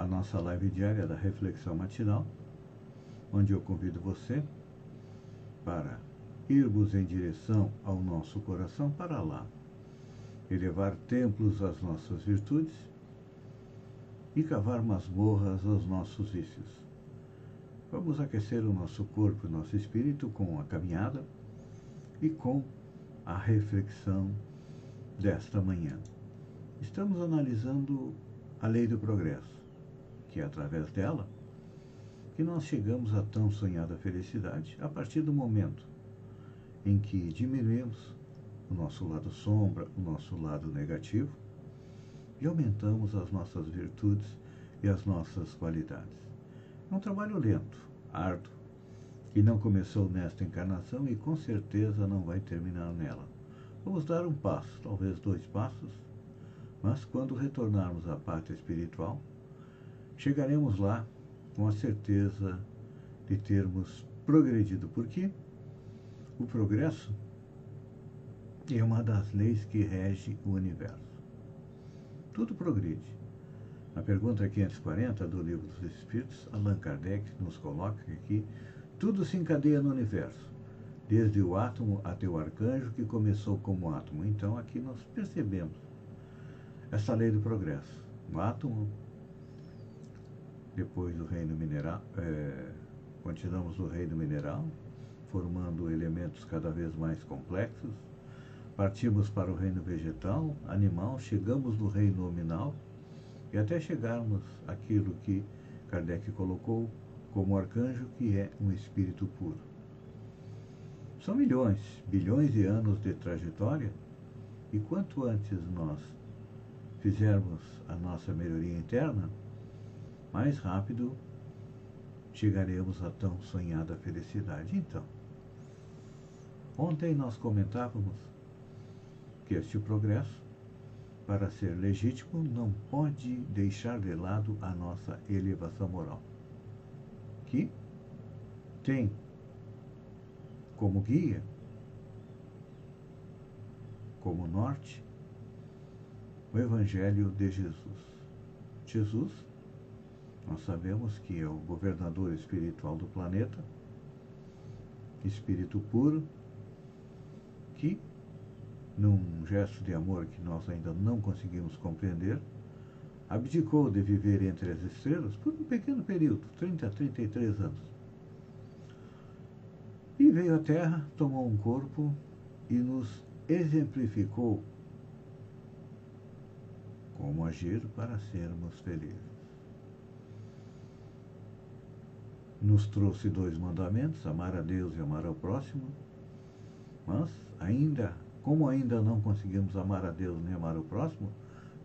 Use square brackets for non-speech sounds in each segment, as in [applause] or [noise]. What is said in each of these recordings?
à nossa live diária da Reflexão Matinal, onde eu convido você para irmos em direção ao nosso coração para lá, elevar templos às nossas virtudes e cavar masmorras aos nossos vícios. Vamos aquecer o nosso corpo e nosso espírito com a caminhada e com a reflexão desta manhã. Estamos analisando a lei do progresso, que é através dela que nós chegamos à tão sonhada felicidade a partir do momento em que diminuímos o nosso lado sombra, o nosso lado negativo e aumentamos as nossas virtudes e as nossas qualidades. É um trabalho lento, árduo, que não começou nesta encarnação e com certeza não vai terminar nela. Vamos dar um passo, talvez dois passos, mas quando retornarmos à pátria espiritual, chegaremos lá com a certeza de termos progredido. Porque o progresso é uma das leis que rege o universo. Tudo progride. Na pergunta 540 do Livro dos Espíritos, Allan Kardec nos coloca que tudo se encadeia no universo, desde o átomo até o arcanjo que começou como átomo. Então aqui nós percebemos essa lei do progresso. O átomo, depois do reino mineral, é, continuamos no reino mineral, formando elementos cada vez mais complexos. Partimos para o reino vegetal, animal, chegamos no reino nominal e até chegarmos àquilo que Kardec colocou como arcanjo, que é um espírito puro. São milhões, bilhões de anos de trajetória, e quanto antes nós fizermos a nossa melhoria interna, mais rápido chegaremos à tão sonhada felicidade. Então, ontem nós comentávamos que este progresso, para ser legítimo, não pode deixar de lado a nossa elevação moral que tem como guia, como norte, o Evangelho de Jesus. Jesus, nós sabemos que é o governador espiritual do planeta, espírito puro, que, num gesto de amor que nós ainda não conseguimos compreender, abdicou de viver entre as estrelas por um pequeno período, 30 a 33 anos. E veio à Terra, tomou um corpo e nos exemplificou como agir para sermos felizes. Nos trouxe dois mandamentos, amar a Deus e amar ao próximo, mas ainda, como ainda não conseguimos amar a Deus nem amar ao próximo,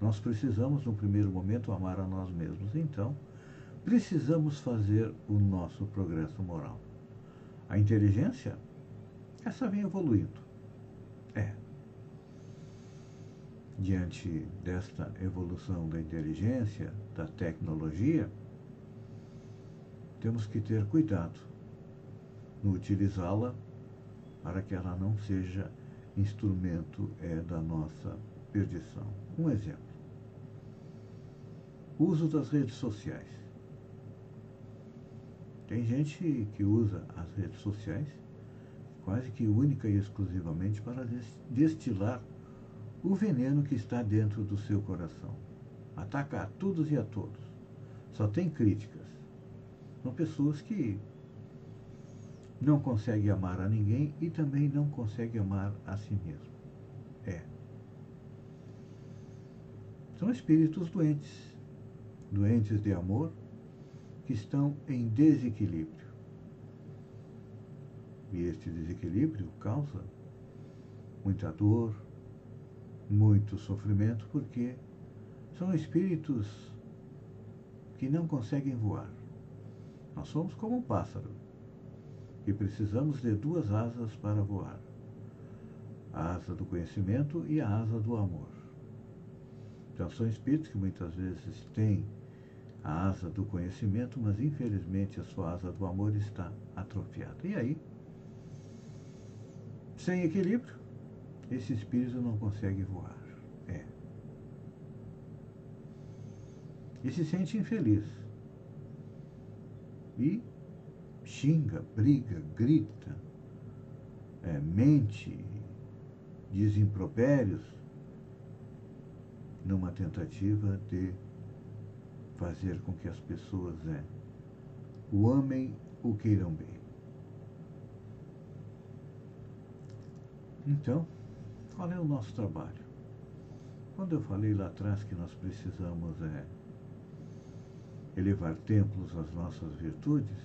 nós precisamos, no primeiro momento, amar a nós mesmos. Então, precisamos fazer o nosso progresso moral. A inteligência, essa vem evoluindo. É. Diante desta evolução da inteligência, da tecnologia, temos que ter cuidado no utilizá-la para que ela não seja instrumento é, da nossa perdição. Um exemplo. Uso das redes sociais. Tem gente que usa as redes sociais quase que única e exclusivamente para destilar o veneno que está dentro do seu coração. Ataca a todos e a todos. Só tem críticas. São pessoas que não conseguem amar a ninguém e também não conseguem amar a si mesmo. É. São espíritos doentes, doentes de amor, que estão em desequilíbrio. E este desequilíbrio causa muita dor, muito sofrimento, porque são espíritos que não conseguem voar. Nós somos como um pássaro e precisamos de duas asas para voar: a asa do conhecimento e a asa do amor. Então, são espíritos que muitas vezes têm a asa do conhecimento, mas infelizmente a sua asa do amor está atrofiada. E aí, sem equilíbrio, esse espírito não consegue voar. É. E se sente infeliz. E xinga, briga, grita, é, mente, diz impropérios, numa tentativa de fazer com que as pessoas é, o amem, o queiram bem. Então, qual é o nosso trabalho? Quando eu falei lá atrás que nós precisamos é, elevar templos às nossas virtudes,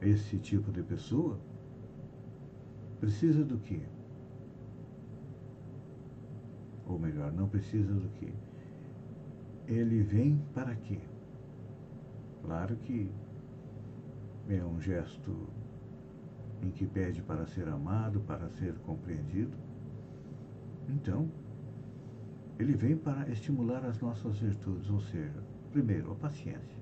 esse tipo de pessoa precisa do quê? Ou melhor, não precisa do quê? Ele vem para quê? Claro que é um gesto em que pede para ser amado, para ser compreendido. Então, ele vem para estimular as nossas virtudes, ou seja, primeiro, a paciência.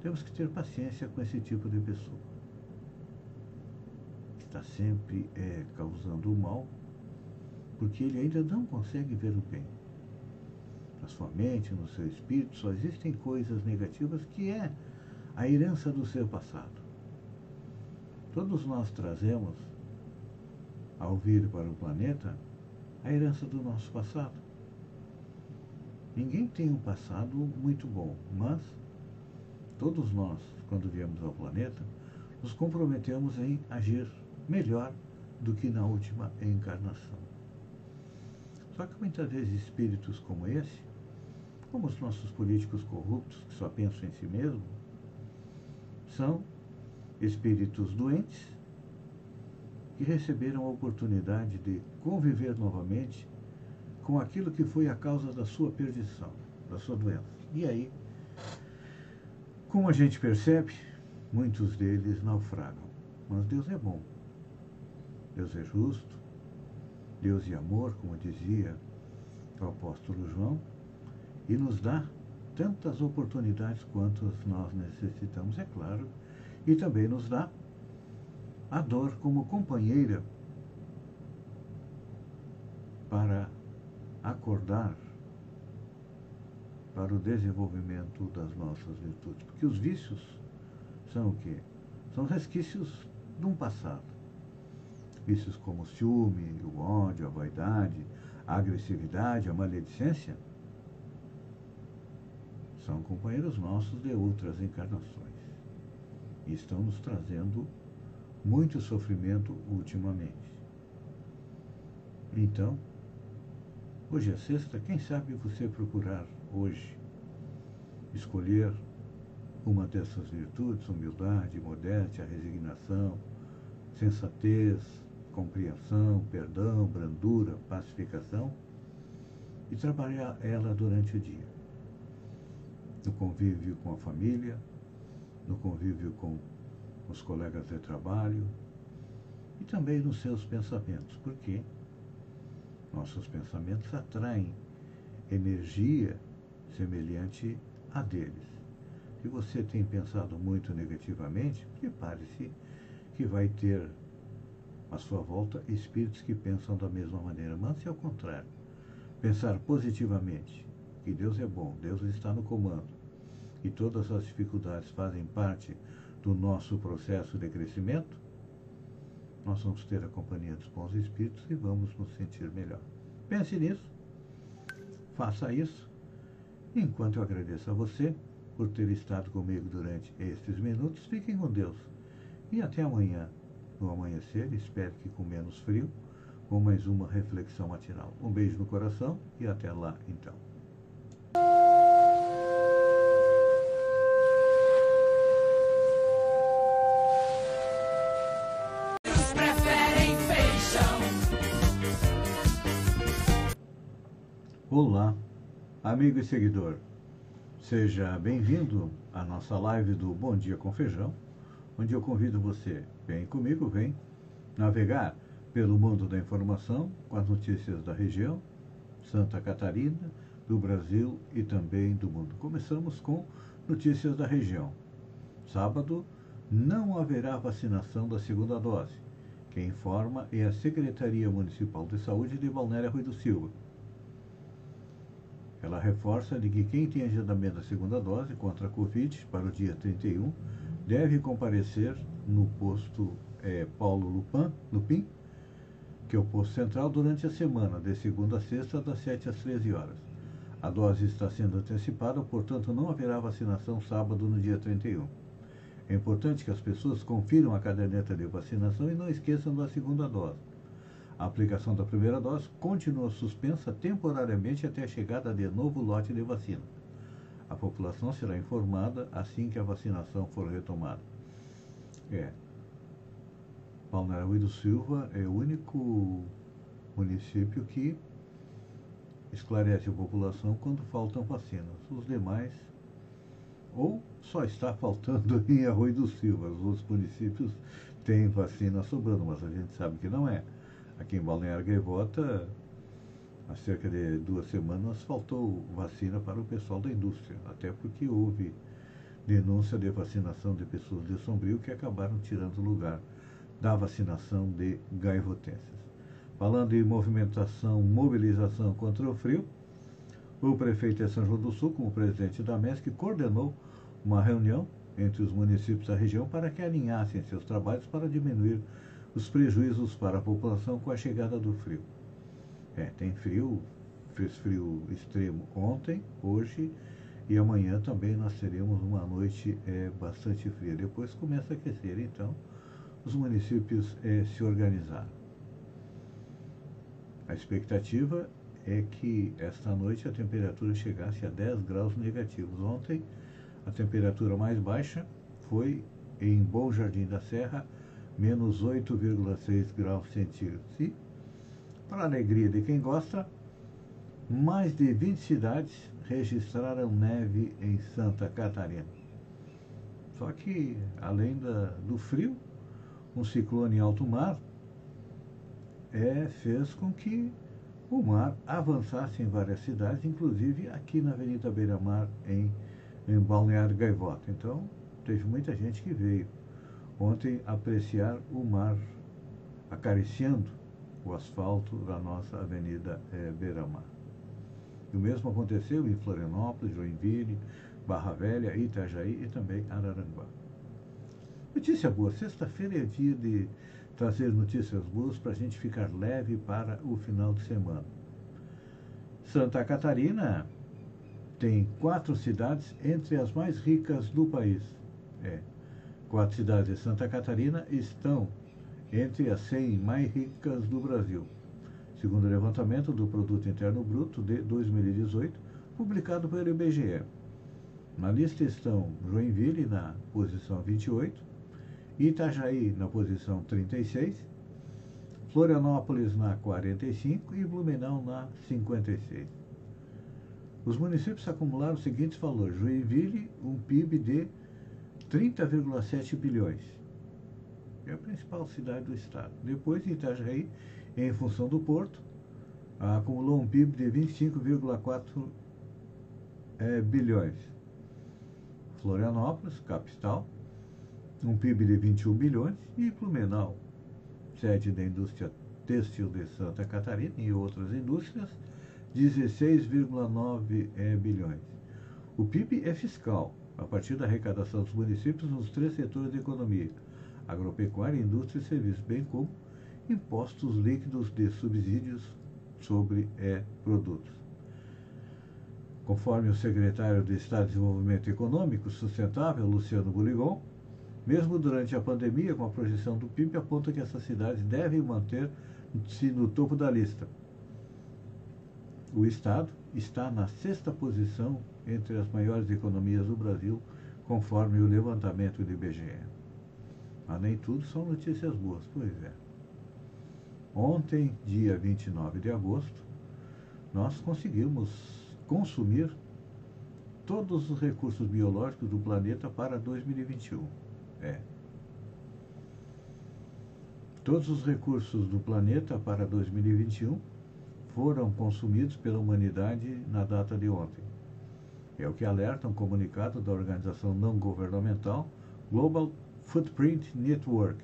Temos que ter paciência com esse tipo de pessoa. Está sempre é, causando o mal, porque ele ainda não consegue ver o bem. Na sua mente, no seu espírito, só existem coisas negativas que é a herança do seu passado. Todos nós trazemos, ao vir para o planeta, a herança do nosso passado. Ninguém tem um passado muito bom, mas todos nós, quando viemos ao planeta, nos comprometemos em agir melhor do que na última encarnação. Só que muitas vezes espíritos como esse, como os nossos políticos corruptos que só pensam em si mesmos, são espíritos doentes que receberam a oportunidade de conviver novamente com aquilo que foi a causa da sua perdição, da sua doença. E aí, como a gente percebe, muitos deles naufragam. Mas Deus é bom. Deus é justo. Deus é amor, como dizia o apóstolo João, e nos dá tantas oportunidades quantas nós necessitamos, é claro, e também nos dá a dor como companheira para acordar para o desenvolvimento das nossas virtudes. Porque os vícios são o quê? São resquícios de um passado. Vícios como o ciúme, o ódio, a vaidade, a agressividade, a maledicência, são companheiros nossos de outras encarnações e estão nos trazendo muito sofrimento ultimamente. Então, hoje é sexta, quem sabe você procurar hoje escolher uma dessas virtudes, humildade, modéstia, resignação, sensatez, compreensão, perdão, brandura, pacificação, e trabalhar ela durante o dia. No convívio com a família, no convívio com os colegas de trabalho e também nos seus pensamentos, porque nossos pensamentos atraem energia semelhante a deles. Se você tem pensado muito negativamente, prepare-se que vai ter à sua volta espíritos que pensam da mesma maneira. Mas se ao contrário, pensar positivamente, que Deus é bom, Deus está no comando, e todas as dificuldades fazem parte do nosso processo de crescimento, nós vamos ter a companhia dos bons espíritos e vamos nos sentir melhor. Pense nisso, faça isso, enquanto eu agradeço a você por ter estado comigo durante estes minutos. Fiquem com Deus e até amanhã, no amanhecer, espero que com menos frio, com mais uma reflexão matinal. Um beijo no coração e até lá então. Amigo e seguidor, seja bem-vindo à nossa live do Bom Dia com Feijão, onde eu convido você, vem comigo, vem navegar pelo mundo da informação com as notícias da região, Santa Catarina, do Brasil e também do mundo. Começamos com notícias da região. Sábado, não haverá vacinação da segunda dose. Quem informa é a Secretaria Municipal de Saúde de Balneário Rui do Silva. Ela reforça de que quem tem agendamento da segunda dose contra a Covid para o dia 31 deve comparecer no posto é, Paulo Lupin, Lupin, que é o posto central, durante a semana, de segunda a sexta, das 7 às 13 horas. A dose está sendo antecipada, portanto, não haverá vacinação sábado no dia 31. É importante que as pessoas confiram a caderneta de vacinação e não esqueçam da segunda dose. A aplicação da primeira dose continua suspensa temporariamente até a chegada de novo lote de vacina. A população será informada assim que a vacinação for retomada. É. Balneário do Silva é o único município que esclarece a população quando faltam vacinas. Os demais, ou só está faltando [laughs] em Arroio do Silva. Os outros municípios têm vacina sobrando, mas a gente sabe que não é. Aqui em Balneário Gaivota, há cerca de duas semanas, faltou vacina para o pessoal da indústria, até porque houve denúncia de vacinação de pessoas de Sombrio que acabaram tirando o lugar da vacinação de gaivotenses. Falando em movimentação, mobilização contra o frio, o prefeito de São João do Sul, como presidente da MESC, coordenou uma reunião entre os municípios da região para que alinhassem seus trabalhos para diminuir os prejuízos para a população com a chegada do frio. É, tem frio, fez frio extremo ontem, hoje e amanhã também nós teremos uma noite é, bastante fria. Depois começa a aquecer, então os municípios é, se organizaram. A expectativa é que esta noite a temperatura chegasse a 10 graus negativos. Ontem a temperatura mais baixa foi em Bom Jardim da Serra, menos 8,6 graus centígrados. E, para alegria de quem gosta, mais de 20 cidades registraram neve em Santa Catarina. Só que, além da, do frio, um ciclone em alto mar é, fez com que o mar avançasse em várias cidades, inclusive aqui na Avenida Beira Mar, em, em Balneário Gaivota. Então, teve muita gente que veio ontem apreciar o mar acariciando o asfalto da nossa Avenida é, Beira-Mar. O mesmo aconteceu em Florianópolis, Joinville, Barra Velha, Itajaí e também Araranguá. Notícia boa, sexta-feira é dia de trazer notícias boas para a gente ficar leve para o final de semana. Santa Catarina tem quatro cidades entre as mais ricas do país. É, Quatro cidades de Santa Catarina estão entre as 100 mais ricas do Brasil, segundo o levantamento do Produto Interno Bruto de 2018, publicado pelo IBGE. Na lista estão Joinville na posição 28, Itajaí na posição 36, Florianópolis na 45 e Blumenau na 56. Os municípios acumularam os seguintes valores: Joinville, um PIB de 30,7 bilhões. É a principal cidade do estado. Depois, Itajaí, em função do porto, acumulou um PIB de 25,4 é, bilhões. Florianópolis, capital, um PIB de 21 bilhões. E Blumenau, sede da indústria têxtil de Santa Catarina e outras indústrias, 16,9 é, bilhões. O PIB é fiscal, a partir da arrecadação dos municípios nos três setores da economia, agropecuária, indústria e serviços, bem como impostos líquidos de subsídios sobre é, produtos. Conforme o secretário de Estado de Desenvolvimento Econômico Sustentável, Luciano Boligon, mesmo durante a pandemia, com a projeção do PIB, aponta que essas cidades devem manter-se no topo da lista. O Estado está na sexta posição entre as maiores economias do Brasil, conforme o levantamento do IBGE. Mas nem tudo são notícias boas, pois é. Ontem, dia 29 de agosto, nós conseguimos consumir todos os recursos biológicos do planeta para 2021. É. Todos os recursos do planeta para 2021 foram consumidos pela humanidade na data de ontem. É o que alerta um comunicado da organização não governamental Global Footprint Network.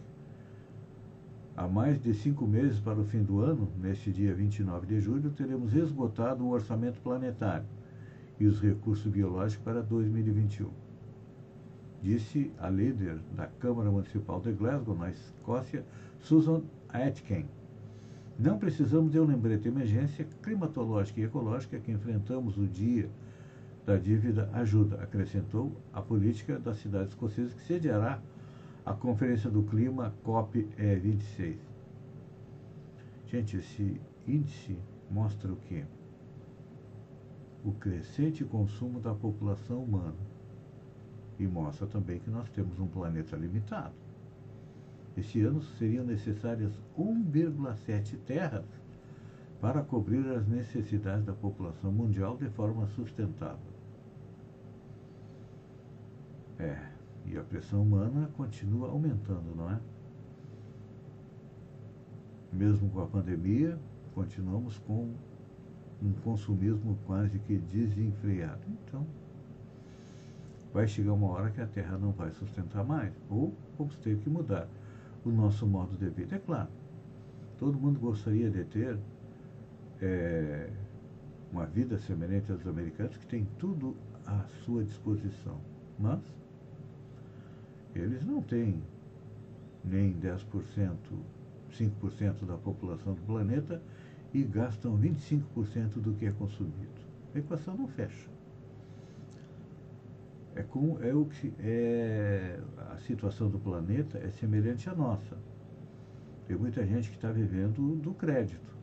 Há mais de cinco meses para o fim do ano, neste dia 29 de julho, teremos esgotado o orçamento planetário e os recursos biológicos para 2021. Disse a líder da Câmara Municipal de Glasgow, na Escócia, Susan Aitken. Não precisamos de um lembrete de emergência climatológica e ecológica que enfrentamos o dia da dívida ajuda, acrescentou a política da cidade escocesa que sediará a Conferência do Clima COP26. Gente, esse índice mostra o quê? o crescente consumo da população humana e mostra também que nós temos um planeta limitado. Este ano seriam necessárias 1,7 terras para cobrir as necessidades da população mundial de forma sustentável. É, e a pressão humana continua aumentando, não é? Mesmo com a pandemia, continuamos com um consumismo quase que desenfreado. Então, vai chegar uma hora que a Terra não vai sustentar mais, ou vamos ter que mudar o nosso modo de vida. É claro, todo mundo gostaria de ter é, uma vida semelhante aos americanos, que tem tudo à sua disposição, mas eles não têm nem 10%, 5% da população do planeta e gastam 25% do que é consumido. A equação não fecha. É, com, é o que é a situação do planeta é semelhante à nossa. Tem muita gente que está vivendo do crédito,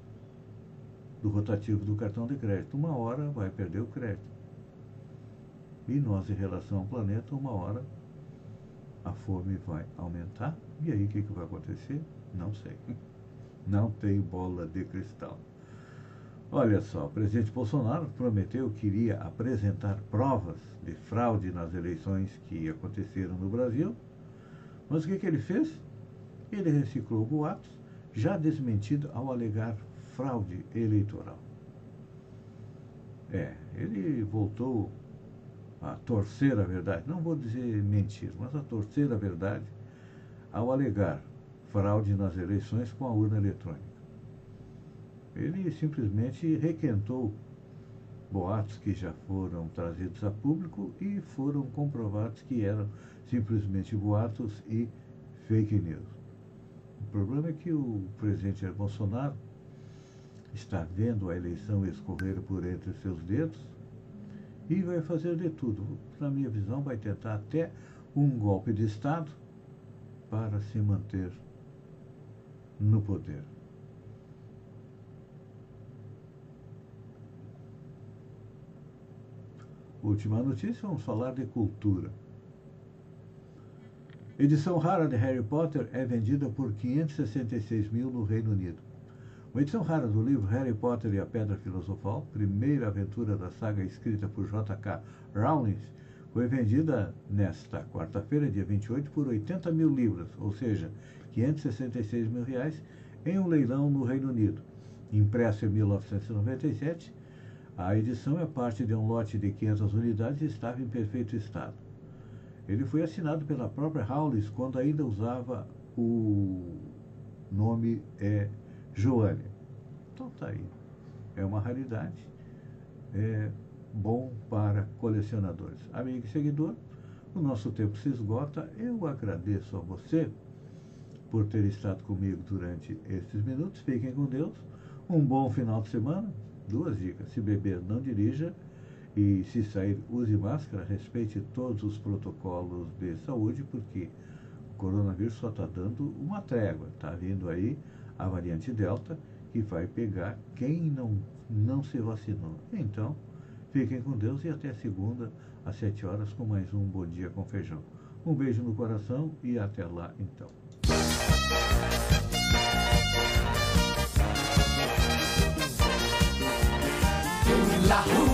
do rotativo do cartão de crédito. Uma hora vai perder o crédito. E nós, em relação ao planeta, uma hora a fome vai aumentar. E aí o que, que vai acontecer? Não sei. [laughs] não tem bola de cristal. Olha só, o presidente Bolsonaro prometeu que iria apresentar provas de fraude nas eleições que aconteceram no Brasil, mas o que, que ele fez? Ele reciclou boatos, já desmentido ao alegar fraude eleitoral. É, ele voltou a torcer a verdade, não vou dizer mentir, mas a torcer a verdade ao alegar fraude nas eleições com a urna eletrônica. Ele simplesmente requentou boatos que já foram trazidos a público e foram comprovados que eram simplesmente boatos e fake news. O problema é que o presidente Bolsonaro está vendo a eleição escorrer por entre seus dedos e vai fazer de tudo. Na minha visão, vai tentar até um golpe de Estado para se manter no poder. Última notícia, vamos falar de cultura. Edição rara de Harry Potter é vendida por 566 mil no Reino Unido. Uma edição rara do livro Harry Potter e a Pedra Filosofal, primeira aventura da saga escrita por J.K. Rowling, foi vendida nesta quarta-feira, dia 28, por 80 mil libras, ou seja, 566 mil reais, em um leilão no Reino Unido. Impresso em 1997, a edição é parte de um lote de 500 unidades e estava em perfeito estado. Ele foi assinado pela própria Howlis quando ainda usava o nome é Joane. Então tá aí. É uma raridade. É bom para colecionadores. Amigo e seguidor, o nosso tempo se esgota. Eu agradeço a você por ter estado comigo durante esses minutos. Fiquem com Deus. Um bom final de semana. Duas dicas. Se beber, não dirija. E se sair, use máscara. Respeite todos os protocolos de saúde, porque o coronavírus só está dando uma trégua. Está vindo aí a variante Delta, que vai pegar quem não, não se vacinou. Então, fiquem com Deus e até segunda, às sete horas, com mais um Bom Dia com Feijão. Um beijo no coração e até lá então. La